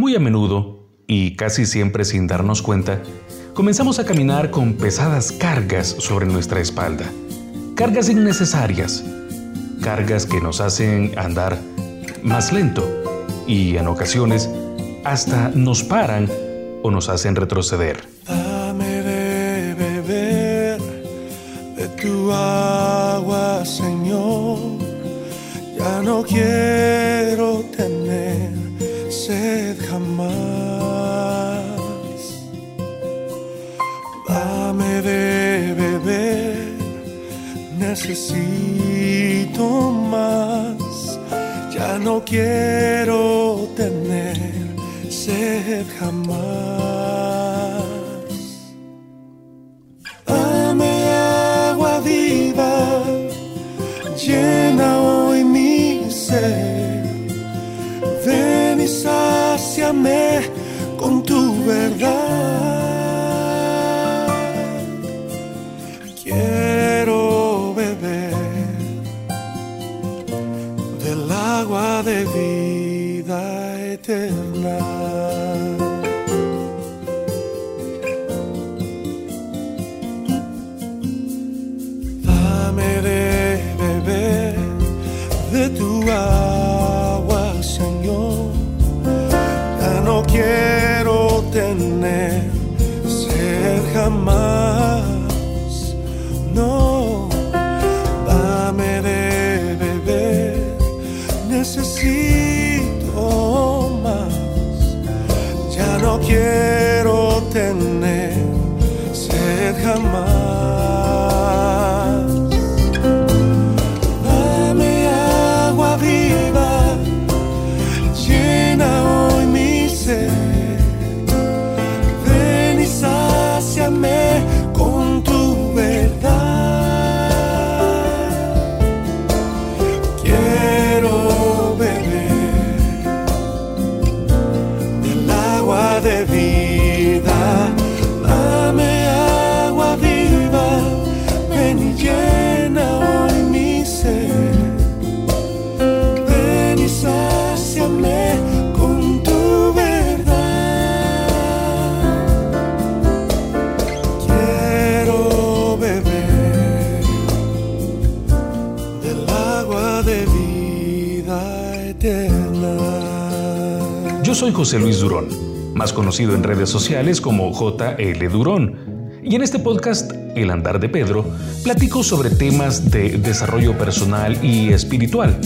Muy a menudo, y casi siempre sin darnos cuenta, comenzamos a caminar con pesadas cargas sobre nuestra espalda. Cargas innecesarias. Cargas que nos hacen andar más lento y en ocasiones hasta nos paran o nos hacen retroceder. Dame de beber de tu agua, Señor. Ya no quiero sed jamás. Dame de beber, necesito más. Ya no quiero tener sed jamás. Dame agua viva, con tu verdad. Quiero beber del agua de vida eterna. José Luis Durón, más conocido en redes sociales como JL Durón. Y en este podcast, El Andar de Pedro, platico sobre temas de desarrollo personal y espiritual.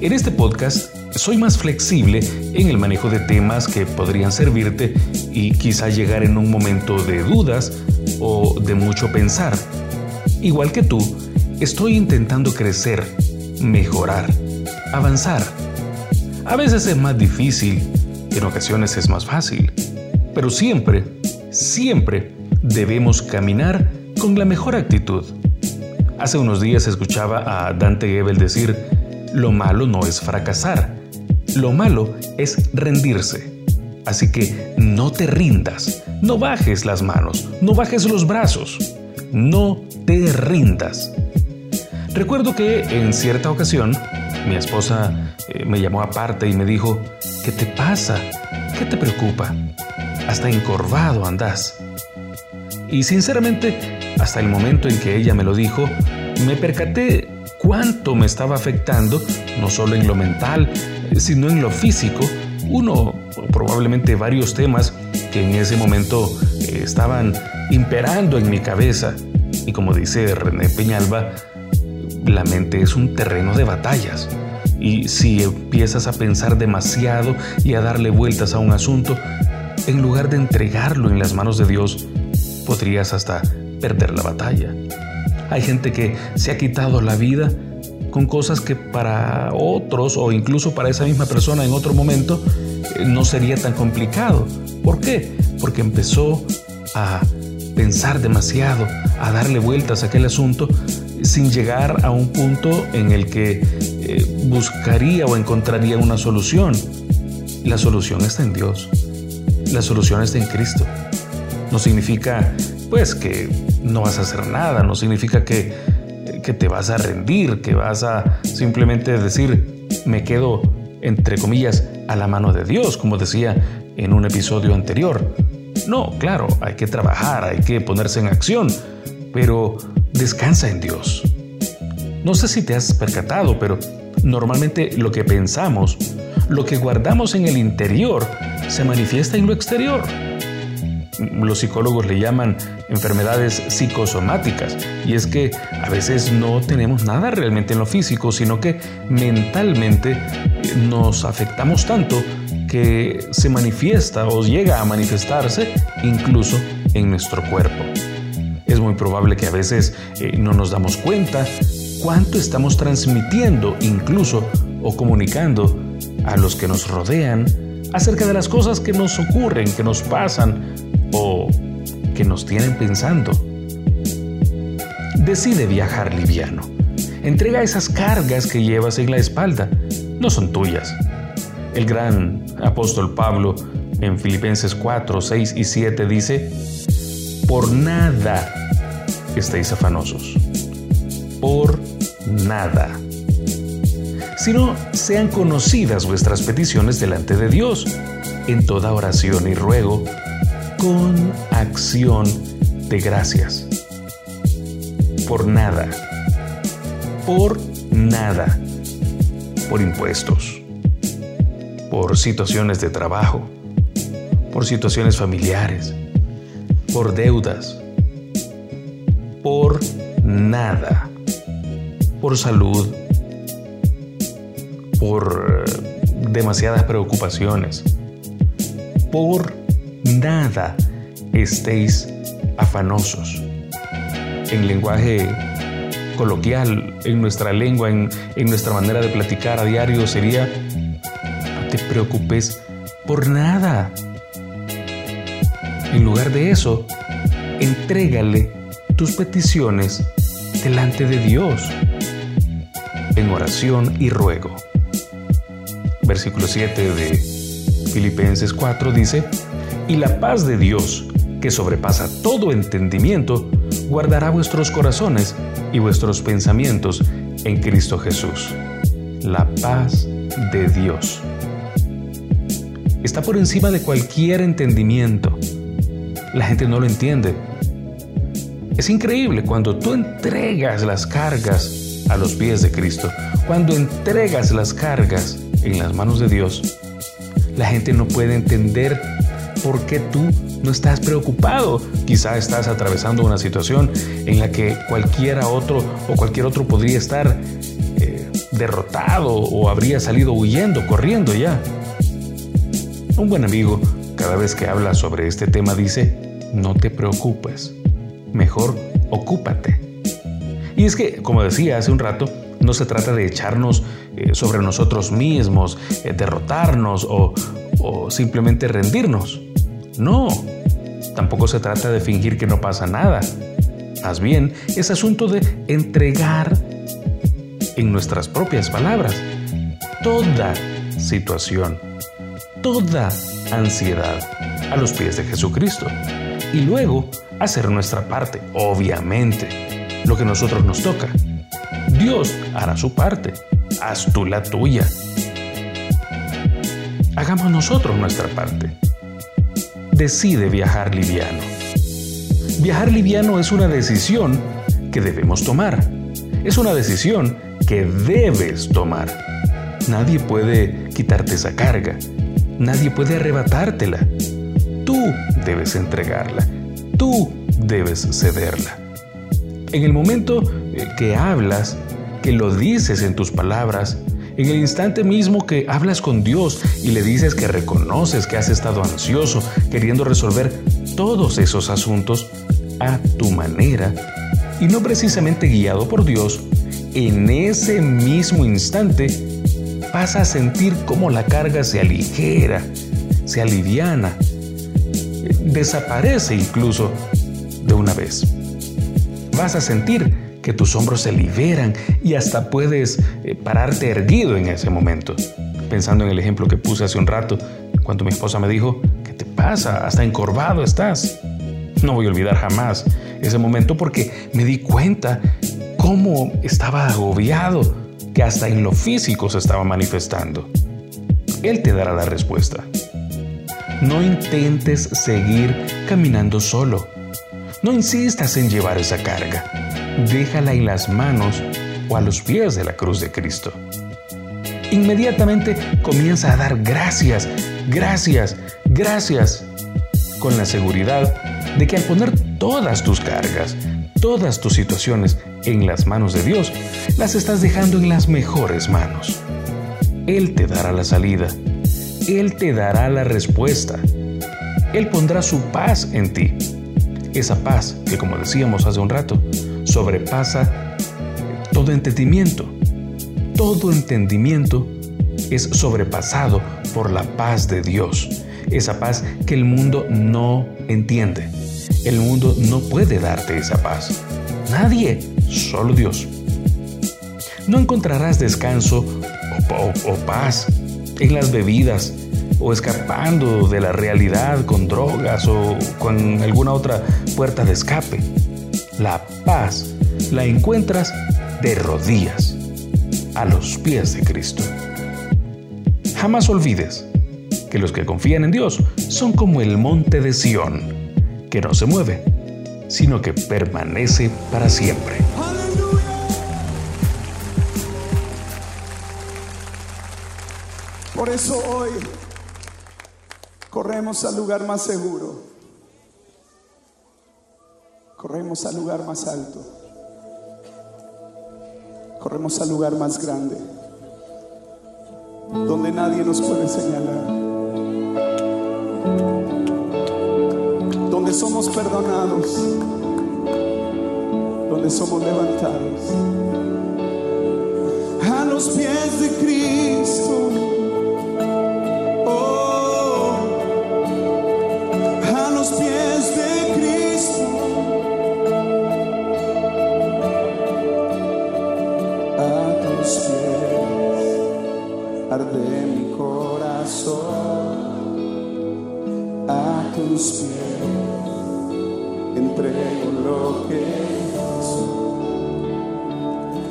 En este podcast soy más flexible en el manejo de temas que podrían servirte y quizá llegar en un momento de dudas o de mucho pensar. Igual que tú, estoy intentando crecer, mejorar, avanzar. A veces es más difícil, en ocasiones es más fácil, pero siempre, siempre debemos caminar con la mejor actitud. Hace unos días escuchaba a Dante Gebel decir, lo malo no es fracasar, lo malo es rendirse. Así que no te rindas, no bajes las manos, no bajes los brazos, no te rindas. Recuerdo que en cierta ocasión mi esposa eh, me llamó aparte y me dijo, ¿qué te pasa? ¿Qué te preocupa? Hasta encorvado andás. Y sinceramente, hasta el momento en que ella me lo dijo, me percaté cuánto me estaba afectando, no solo en lo mental, sino en lo físico, uno, probablemente varios temas que en ese momento eh, estaban imperando en mi cabeza. Y como dice René Peñalba, la mente es un terreno de batallas. Y si empiezas a pensar demasiado y a darle vueltas a un asunto, en lugar de entregarlo en las manos de Dios, podrías hasta perder la batalla. Hay gente que se ha quitado la vida con cosas que para otros o incluso para esa misma persona en otro momento eh, no sería tan complicado. ¿Por qué? Porque empezó a pensar demasiado, a darle vueltas a aquel asunto sin llegar a un punto en el que eh, buscaría o encontraría una solución. La solución está en Dios. La solución está en Cristo. No significa, pues, que no vas a hacer nada, no significa que, que te vas a rendir, que vas a simplemente decir, me quedo, entre comillas, a la mano de Dios, como decía en un episodio anterior. No, claro, hay que trabajar, hay que ponerse en acción, pero descansa en Dios. No sé si te has percatado, pero normalmente lo que pensamos, lo que guardamos en el interior, se manifiesta en lo exterior. Los psicólogos le llaman enfermedades psicosomáticas y es que a veces no tenemos nada realmente en lo físico, sino que mentalmente nos afectamos tanto que se manifiesta o llega a manifestarse incluso en nuestro cuerpo. Es muy probable que a veces eh, no nos damos cuenta cuánto estamos transmitiendo incluso o comunicando a los que nos rodean acerca de las cosas que nos ocurren, que nos pasan o que nos tienen pensando. Decide viajar liviano. Entrega esas cargas que llevas en la espalda. No son tuyas. El gran apóstol Pablo en Filipenses 4, 6 y 7 dice, por nada estéis afanosos. Por nada. Sino sean conocidas vuestras peticiones delante de Dios en toda oración y ruego con acción de gracias. Por nada. Por nada. Por impuestos. Por situaciones de trabajo. Por situaciones familiares. Por deudas. Por nada. Por salud. Por demasiadas preocupaciones. Por nada estéis afanosos. En lenguaje coloquial, en nuestra lengua, en, nuestra manera de platicar a diario sería, no te preocupes por nada. En lugar de eso, entrégale tus peticiones delante de Dios en oración y ruego. Versículo 7 de Filipenses 4 dice, y la paz de Dios, que sobrepasa todo entendimiento, guardará vuestros corazones y vuestros pensamientos en Cristo Jesús. La paz de Dios. Está por encima de cualquier entendimiento. La gente no lo entiende. Es increíble cuando tú entregas las cargas a los pies de Cristo, cuando entregas las cargas en las manos de Dios, la gente no puede entender por qué tú no estás preocupado. Quizá estás atravesando una situación en la que cualquiera otro o cualquier otro podría estar eh, derrotado o habría salido huyendo, corriendo ya. Un buen amigo, cada vez que habla sobre este tema, dice, no te preocupes, mejor ocúpate. Y es que, como decía hace un rato, no se trata de echarnos eh, sobre nosotros mismos, eh, derrotarnos o simplemente rendirnos. No, tampoco se trata de fingir que no pasa nada. Más bien, es asunto de entregar en nuestras propias palabras toda situación, toda ansiedad a los pies de Jesucristo. Y luego hacer nuestra parte, obviamente, lo que a nosotros nos toca. Dios hará su parte, haz tú la tuya. Hagamos nosotros nuestra parte decide viajar liviano. Viajar liviano es una decisión que debemos tomar. Es una decisión que debes tomar. Nadie puede quitarte esa carga. Nadie puede arrebatártela. Tú debes entregarla. Tú debes cederla. En el momento eh, que hablas, que lo dices en tus palabras, en el instante mismo que hablas con Dios y le dices que reconoces que has estado ansioso, queriendo resolver todos esos asuntos a tu manera y no precisamente guiado por Dios, en ese mismo instante vas a sentir cómo la carga se aligera, se aliviana, desaparece incluso de una vez. Vas a sentir que tus hombros se liberan y hasta puedes eh, pararte erguido en ese momento. Pensando en el ejemplo que puse hace un rato, cuando mi esposa me dijo, ¿qué te pasa? Hasta encorvado estás. No voy a olvidar jamás ese momento porque me di cuenta cómo estaba agobiado, que hasta en lo físico se estaba manifestando. Él te dará la respuesta. No intentes seguir caminando solo. No insistas en llevar esa carga. Déjala en las manos o a los pies de la cruz de Cristo. Inmediatamente comienza a dar gracias, gracias, gracias, con la seguridad de que al poner todas tus cargas, todas tus situaciones en las manos de Dios, las estás dejando en las mejores manos. Él te dará la salida. Él te dará la respuesta. Él pondrá su paz en ti. Esa paz que, como decíamos hace un rato, sobrepasa todo entendimiento. Todo entendimiento es sobrepasado por la paz de Dios. Esa paz que el mundo no entiende. El mundo no puede darte esa paz. Nadie, solo Dios. No encontrarás descanso o, paz en las bebidas o escapando de la realidad con drogas o con alguna otra puerta de escape. La paz la encuentras de rodillas, a los pies de Cristo. Jamás olvides que los que confían en Dios son como el monte de Sión que no se mueve, sino que permanece para siempre. Por eso hoy corremos al lugar más seguro, corremos al lugar más alto, corremos al lugar más grande, donde nadie nos puede señalar. donde somos perdonados, donde somos levantados. A los pies de Cristo.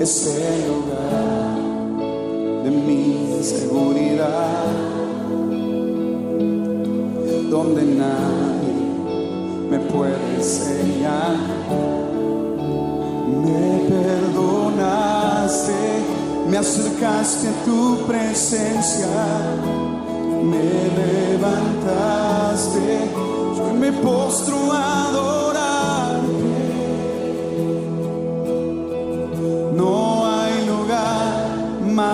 Es el lugar de mi seguridad, donde nadie me puede enseñar. Me perdonaste, me acercaste a tu presencia, me levantaste, yo me postro a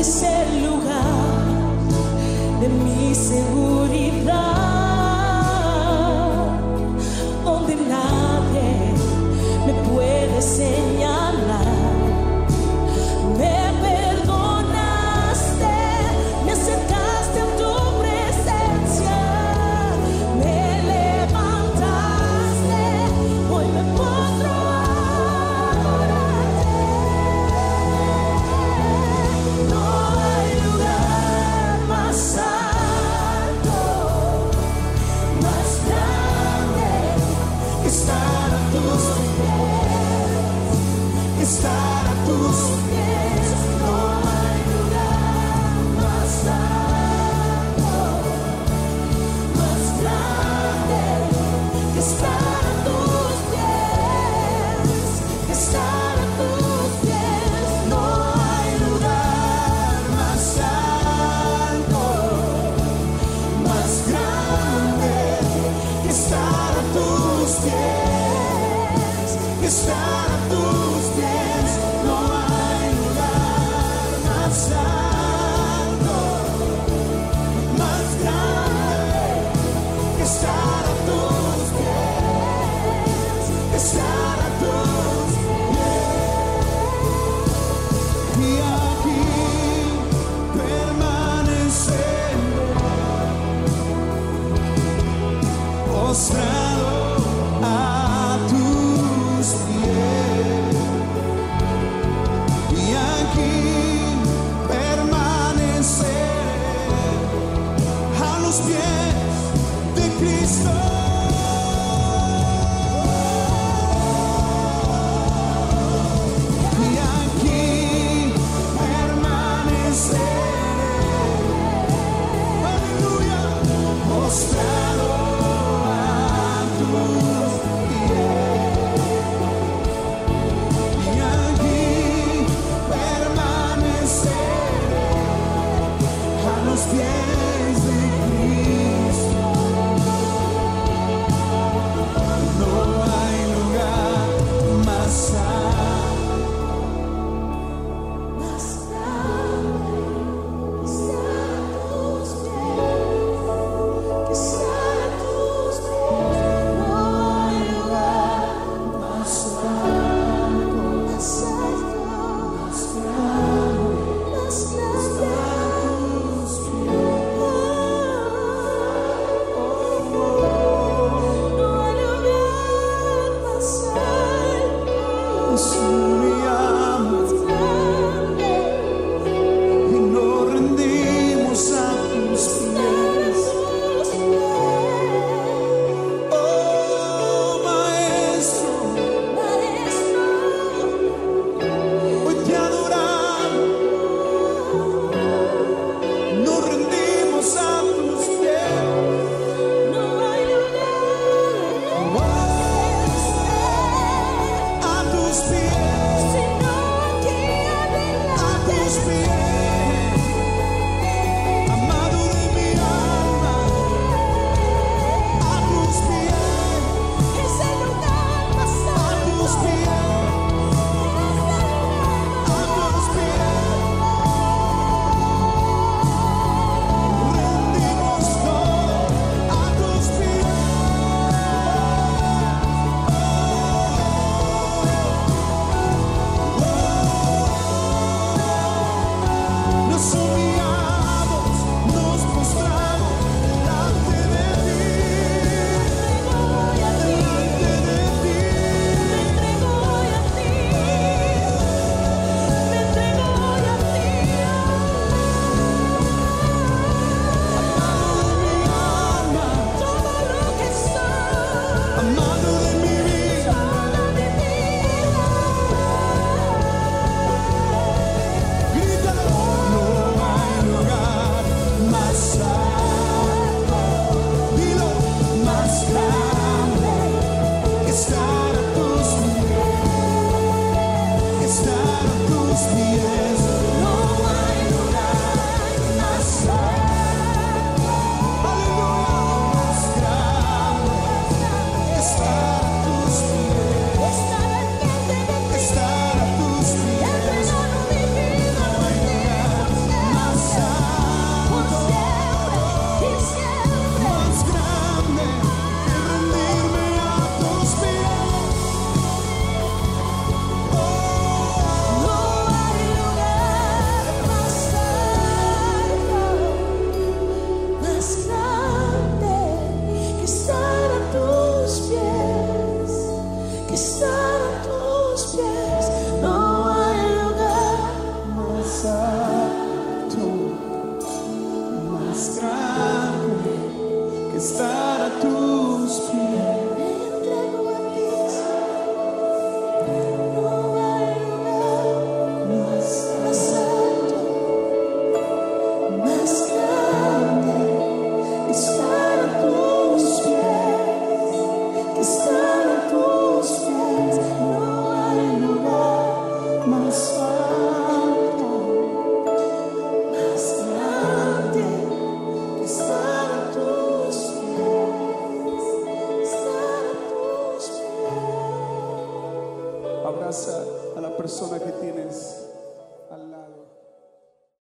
es el lugar de mi seguridad